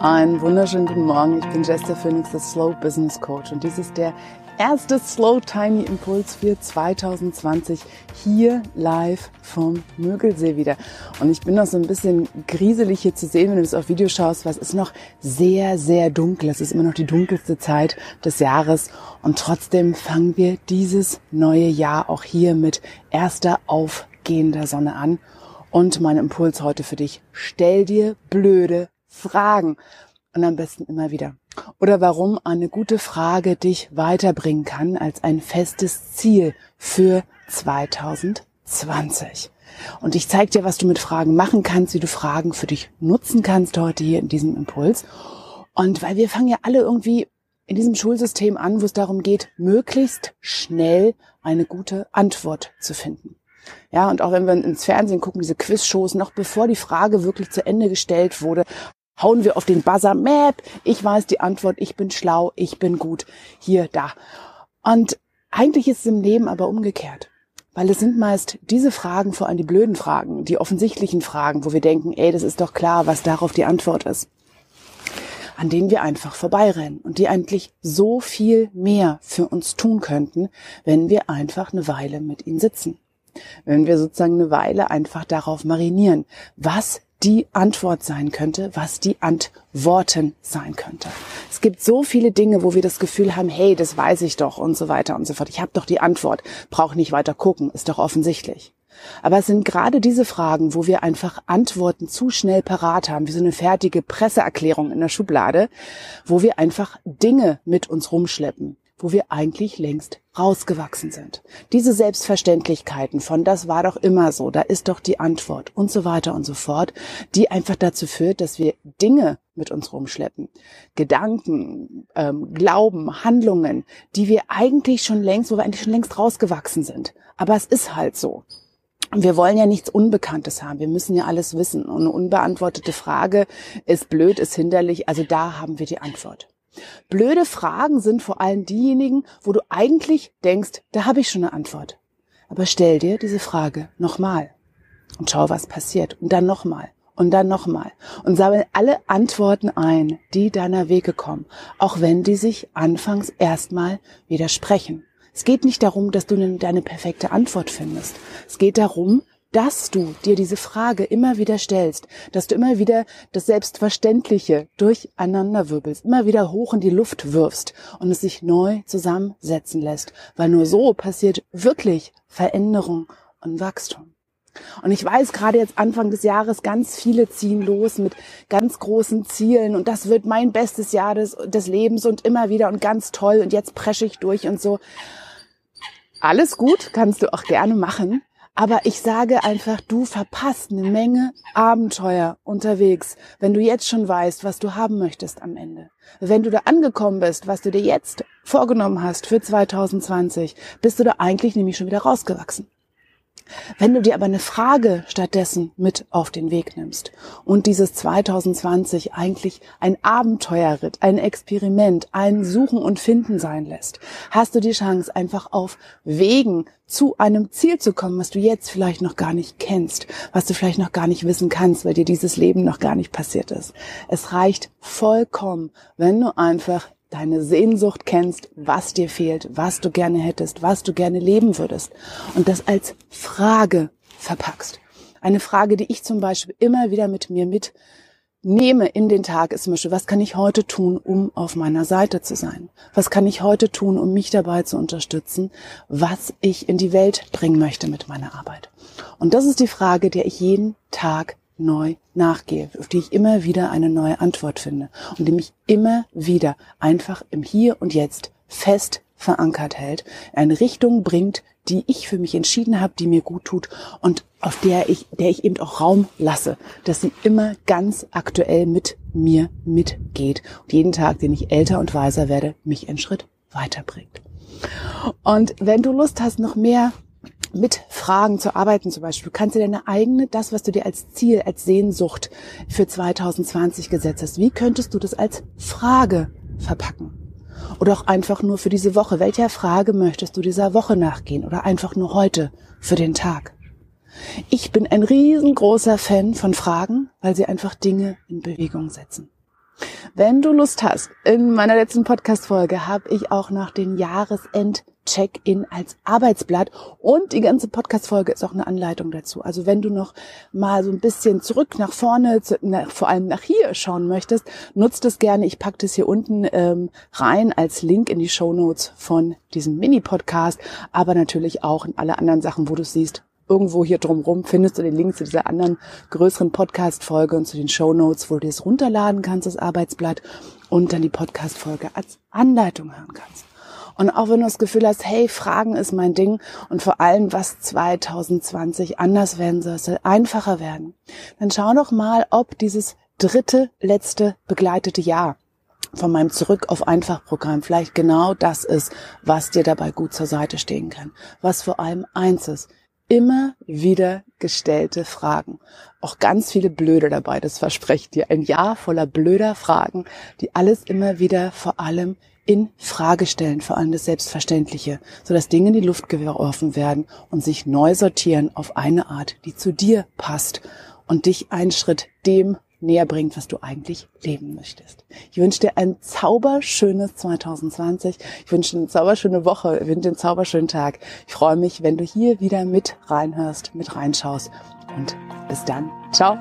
Einen wunderschönen guten Morgen. Ich bin Jester Phoenix, der Slow Business Coach. Und dies ist der erste Slow Tiny Impuls für 2020 hier live vom Mögelsee wieder. Und ich bin noch so ein bisschen grieselig hier zu sehen, wenn du das auf Video schaust, weil es ist noch sehr, sehr dunkel. Es ist immer noch die dunkelste Zeit des Jahres. Und trotzdem fangen wir dieses neue Jahr auch hier mit erster aufgehender Sonne an. Und mein Impuls heute für dich, stell dir blöde fragen. Und am besten immer wieder. Oder warum eine gute Frage dich weiterbringen kann als ein festes Ziel für 2020. Und ich zeige dir, was du mit Fragen machen kannst, wie du Fragen für dich nutzen kannst heute hier in diesem Impuls. Und weil wir fangen ja alle irgendwie in diesem Schulsystem an, wo es darum geht, möglichst schnell eine gute Antwort zu finden. Ja, und auch wenn wir ins Fernsehen gucken, diese Quizshows, noch bevor die Frage wirklich zu Ende gestellt wurde, hauen wir auf den Buzzer, Map, ich weiß die Antwort, ich bin schlau, ich bin gut, hier, da. Und eigentlich ist es im Leben aber umgekehrt. Weil es sind meist diese Fragen, vor allem die blöden Fragen, die offensichtlichen Fragen, wo wir denken, ey, das ist doch klar, was darauf die Antwort ist, an denen wir einfach vorbeirennen und die eigentlich so viel mehr für uns tun könnten, wenn wir einfach eine Weile mit ihnen sitzen. Wenn wir sozusagen eine Weile einfach darauf marinieren, was die Antwort sein könnte, was die Antworten sein könnte. Es gibt so viele Dinge, wo wir das Gefühl haben, hey, das weiß ich doch und so weiter und so fort. Ich habe doch die Antwort, brauche nicht weiter gucken, ist doch offensichtlich. Aber es sind gerade diese Fragen, wo wir einfach Antworten zu schnell parat haben, wie so eine fertige Presseerklärung in der Schublade, wo wir einfach Dinge mit uns rumschleppen, wo wir eigentlich längst rausgewachsen sind. Diese Selbstverständlichkeiten von das war doch immer so, da ist doch die Antwort und so weiter und so fort, die einfach dazu führt, dass wir Dinge mit uns rumschleppen. Gedanken, ähm, Glauben, Handlungen, die wir eigentlich schon längst, wo wir eigentlich schon längst rausgewachsen sind. Aber es ist halt so. Wir wollen ja nichts Unbekanntes haben. Wir müssen ja alles wissen. Und eine unbeantwortete Frage ist blöd, ist hinderlich. Also da haben wir die Antwort. Blöde Fragen sind vor allem diejenigen, wo du eigentlich denkst, da habe ich schon eine Antwort. Aber stell dir diese Frage nochmal und schau, was passiert. Und dann nochmal und dann nochmal. Und sammel alle Antworten ein, die deiner Wege kommen, auch wenn die sich anfangs erstmal widersprechen. Es geht nicht darum, dass du deine perfekte Antwort findest. Es geht darum, dass du dir diese Frage immer wieder stellst, dass du immer wieder das Selbstverständliche durcheinander wirbelst, immer wieder hoch in die Luft wirfst und es sich neu zusammensetzen lässt, weil nur so passiert wirklich Veränderung und Wachstum. Und ich weiß gerade jetzt Anfang des Jahres, ganz viele ziehen los mit ganz großen Zielen und das wird mein bestes Jahr des, des Lebens und immer wieder und ganz toll und jetzt presche ich durch und so. Alles gut, kannst du auch gerne machen. Aber ich sage einfach, du verpasst eine Menge Abenteuer unterwegs, wenn du jetzt schon weißt, was du haben möchtest am Ende. Wenn du da angekommen bist, was du dir jetzt vorgenommen hast für 2020, bist du da eigentlich nämlich schon wieder rausgewachsen. Wenn du dir aber eine Frage stattdessen mit auf den Weg nimmst und dieses 2020 eigentlich ein Abenteuerritt, ein Experiment, ein Suchen und Finden sein lässt, hast du die Chance, einfach auf Wegen zu einem Ziel zu kommen, was du jetzt vielleicht noch gar nicht kennst, was du vielleicht noch gar nicht wissen kannst, weil dir dieses Leben noch gar nicht passiert ist. Es reicht vollkommen, wenn du einfach deine Sehnsucht kennst, was dir fehlt, was du gerne hättest, was du gerne leben würdest und das als Frage verpackst. Eine Frage, die ich zum Beispiel immer wieder mit mir mitnehme in den Tag, ist zum Beispiel, was kann ich heute tun, um auf meiner Seite zu sein? Was kann ich heute tun, um mich dabei zu unterstützen, was ich in die Welt bringen möchte mit meiner Arbeit? Und das ist die Frage, der ich jeden Tag neu nachgehe, auf die ich immer wieder eine neue Antwort finde und die mich immer wieder einfach im Hier und Jetzt fest verankert hält, eine Richtung bringt, die ich für mich entschieden habe, die mir gut tut und auf der ich, der ich eben auch Raum lasse, dass sie immer ganz aktuell mit mir mitgeht und jeden Tag, den ich älter und weiser werde, mich einen Schritt weiterbringt. Und wenn du Lust hast, noch mehr mit Fragen zu arbeiten zum Beispiel. Du kannst dir deine eigene, das, was du dir als Ziel, als Sehnsucht für 2020 gesetzt hast, wie könntest du das als Frage verpacken? Oder auch einfach nur für diese Woche. Welcher Frage möchtest du dieser Woche nachgehen? Oder einfach nur heute für den Tag? Ich bin ein riesengroßer Fan von Fragen, weil sie einfach Dinge in Bewegung setzen. Wenn du Lust hast, in meiner letzten Podcast-Folge habe ich auch noch den Jahresend Check-in als Arbeitsblatt und die ganze Podcast-Folge ist auch eine Anleitung dazu. Also wenn du noch mal so ein bisschen zurück nach vorne, zu, nach, vor allem nach hier schauen möchtest, nutzt es gerne. Ich packe das hier unten ähm, rein als Link in die Show Notes von diesem Mini-Podcast, aber natürlich auch in alle anderen Sachen, wo du siehst, irgendwo hier drumrum findest du den Link zu dieser anderen größeren Podcast-Folge und zu den Show Notes, wo du es runterladen kannst, das Arbeitsblatt und dann die Podcast-Folge als Anleitung hören kannst. Und auch wenn du das Gefühl hast, hey, Fragen ist mein Ding und vor allem, was 2020 anders werden soll, soll einfacher werden, dann schau doch mal, ob dieses dritte, letzte begleitete Jahr von meinem Zurück auf einfach Programm vielleicht genau das ist, was dir dabei gut zur Seite stehen kann. Was vor allem eins ist, immer wieder gestellte Fragen. Auch ganz viele blöde dabei, das verspreche ich dir. Ein Jahr voller blöder Fragen, die alles immer wieder vor allem in Frage stellen, vor allem das Selbstverständliche, sodass Dinge in die Luft geworfen werden und sich neu sortieren auf eine Art, die zu dir passt und dich einen Schritt dem näher bringt, was du eigentlich leben möchtest. Ich wünsche dir ein zauberschönes 2020. Ich wünsche dir eine zauberschöne Woche. Ich wünsche dir einen zauberschönen Tag. Ich freue mich, wenn du hier wieder mit reinhörst, mit reinschaust. Und bis dann. Ciao.